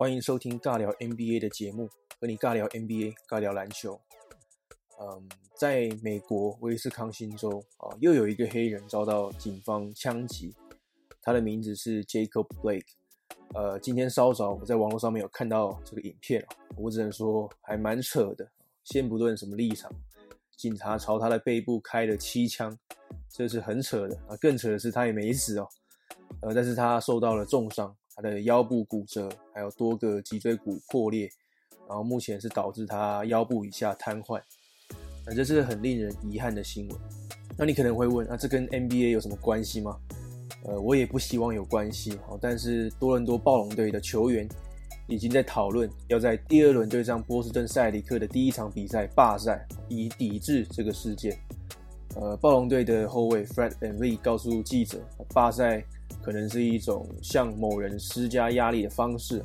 欢迎收听尬聊 NBA 的节目，和你尬聊 NBA，尬聊篮球。嗯，在美国威斯康星州啊，又有一个黑人遭到警方枪击，他的名字是 Jacob Blake。呃，今天稍早我在网络上面有看到这个影片我只能说还蛮扯的。先不论什么立场，警察朝他的背部开了七枪，这是很扯的啊。更扯的是他也没死哦，呃，但是他受到了重伤。他的腰部骨折，还有多个脊椎骨破裂，然后目前是导致他腰部以下瘫痪，那这是很令人遗憾的新闻。那你可能会问，那这跟 NBA 有什么关系吗？呃，我也不希望有关系好。但是多伦多暴龙队的球员已经在讨论要在第二轮对上波士顿塞里克的第一场比赛罢赛，以抵制这个事件。呃，暴龙队的后卫 Fred and Lee 告诉记者，罢赛。可能是一种向某人施加压力的方式，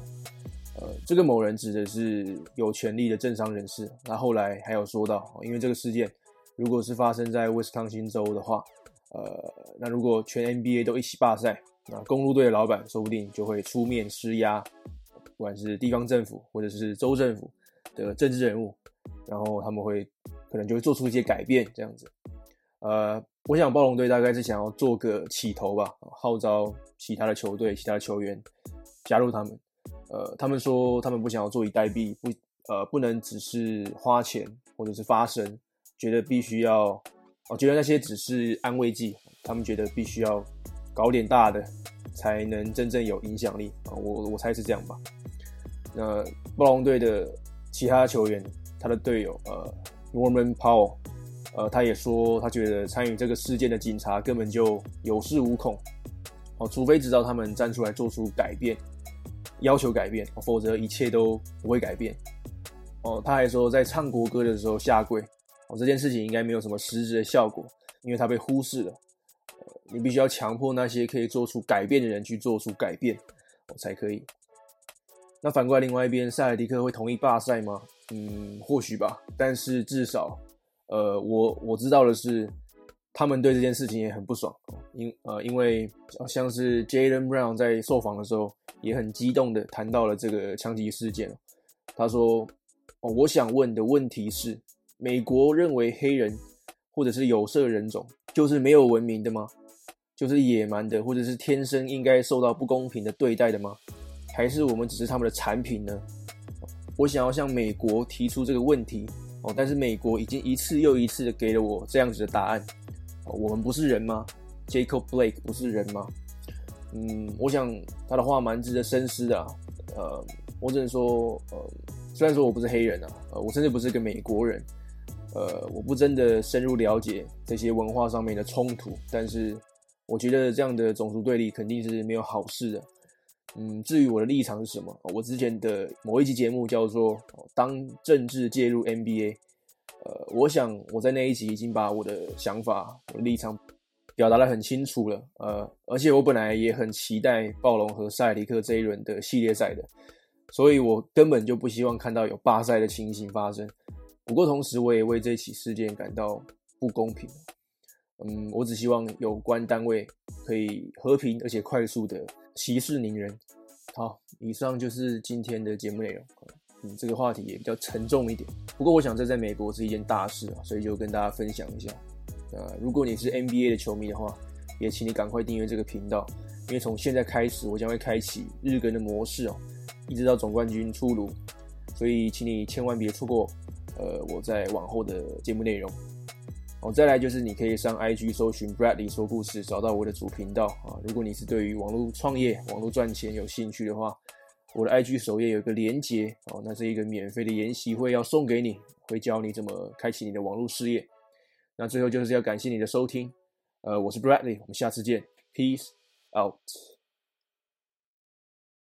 呃，这个某人指的是有权力的政商人士。那后来还有说到，因为这个事件如果是发生在威斯康星州的话，呃，那如果全 NBA 都一起罢赛，那公路队的老板说不定就会出面施压，不管是地方政府或者是州政府的政治人物，然后他们会可能就会做出一些改变，这样子，呃。我想暴龙队大概是想要做个起头吧，号召其他的球队、其他的球员加入他们。呃，他们说他们不想要坐以待毙，不呃不能只是花钱或者是发声，觉得必须要，我觉得那些只是安慰剂。他们觉得必须要搞点大的，才能真正有影响力啊。我我猜是这样吧。那暴龙队的其他球员，他的队友呃，Norman Powell。呃，他也说，他觉得参与这个事件的警察根本就有恃无恐，哦，除非直到他们站出来做出改变，要求改变，否则一切都不会改变。哦，他还说，在唱国歌的时候下跪，哦，这件事情应该没有什么实质的效果，因为他被忽视了。你必须要强迫那些可以做出改变的人去做出改变，哦，才可以。那反过来，另外一边，塞尔迪克会同意罢赛吗？嗯，或许吧，但是至少。呃，我我知道的是，他们对这件事情也很不爽，因呃，因为像是 Jalen Brown 在受访的时候也很激动的谈到了这个枪击事件。他说：“哦，我想问的问题是，美国认为黑人或者是有色人种就是没有文明的吗？就是野蛮的，或者是天生应该受到不公平的对待的吗？还是我们只是他们的产品呢？”我想要向美国提出这个问题。哦，但是美国已经一次又一次的给了我这样子的答案。我们不是人吗？Jacob Blake 不是人吗？嗯，我想他的话蛮值得深思的。呃，我只能说，呃，虽然说我不是黑人啊，呃，我甚至不是个美国人，呃，我不真的深入了解这些文化上面的冲突，但是我觉得这样的种族对立肯定是没有好事的。嗯，至于我的立场是什么，我之前的某一集节目叫做“当政治介入 NBA”，呃，我想我在那一集已经把我的想法、我的立场表达的很清楚了，呃，而且我本来也很期待暴龙和塞尔迪克这一轮的系列赛的，所以我根本就不希望看到有罢赛的情形发生。不过同时，我也为这起事件感到不公平。嗯，我只希望有关单位可以和平而且快速的息事宁人。好，以上就是今天的节目内容。嗯，这个话题也比较沉重一点，不过我想这在美国是一件大事啊，所以就跟大家分享一下。呃，如果你是 NBA 的球迷的话，也请你赶快订阅这个频道，因为从现在开始我将会开启日更的模式哦，一直到总冠军出炉，所以请你千万别错过呃我在往后的节目内容。哦，再来就是你可以上 IG 搜寻 Bradley 说故事，找到我的主频道啊。如果你是对于网络创业、网络赚钱有兴趣的话，我的 IG 首页有一个连接哦，那是一个免费的研习会要送给你，会教你怎么开启你的网络事业。那最后就是要感谢你的收听，呃，我是 Bradley，我们下次见，Peace out。